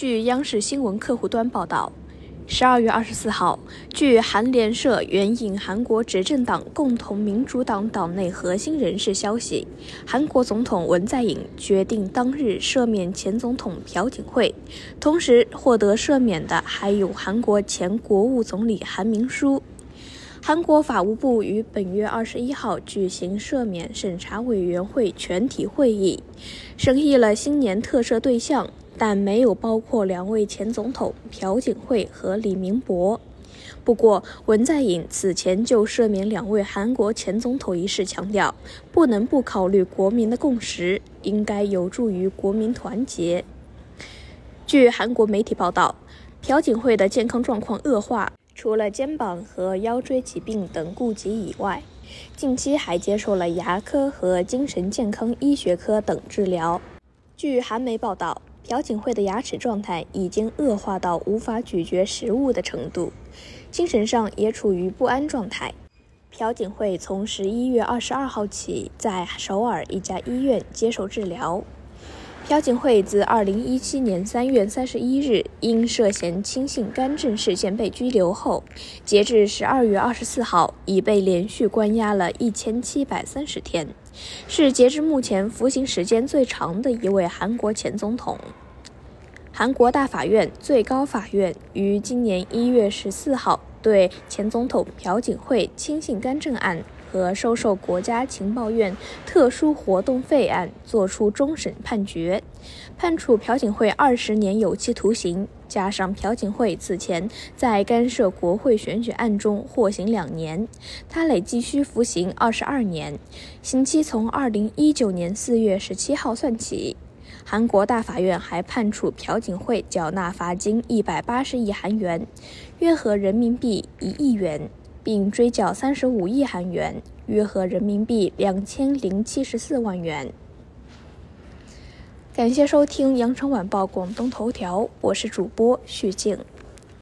据央视新闻客户端报道，十二月二十四号，据韩联社援引韩国执政党共同民主党党内核心人士消息，韩国总统文在寅决定当日赦免前总统朴槿惠，同时获得赦免的还有韩国前国务总理韩明书。韩国法务部于本月二十一号举行赦免审查委员会全体会议，审议了新年特赦对象。但没有包括两位前总统朴槿惠和李明博。不过，文在寅此前就赦免两位韩国前总统一事强调，不能不考虑国民的共识，应该有助于国民团结。据韩国媒体报道，朴槿惠的健康状况恶化，除了肩膀和腰椎疾病等痼疾以外，近期还接受了牙科和精神健康医学科等治疗。据韩媒报道。朴槿惠的牙齿状态已经恶化到无法咀嚼食物的程度，精神上也处于不安状态。朴槿惠从十一月二十二号起在首尔一家医院接受治疗。朴槿惠自二零一七年三月三十一日因涉嫌轻信干政事件被拘留后，截至十二月二十四号已被连续关押了一千七百三十天，是截至目前服刑时间最长的一位韩国前总统。韩国大法院、最高法院于今年一月十四号对前总统朴槿惠轻信干政案。和收受国家情报院特殊活动费案作出终审判决，判处朴槿惠二十年有期徒刑，加上朴槿惠此前在干涉国会选举案中获刑两年，他累计需服刑二十二年，刑期从二零一九年四月十七号算起。韩国大法院还判处朴槿惠缴纳罚金一百八十亿韩元，约合人民币一亿元。并追缴三十五亿韩元，约合人民币两千零七十四万元。感谢收听羊城晚报广东头条，我是主播徐静。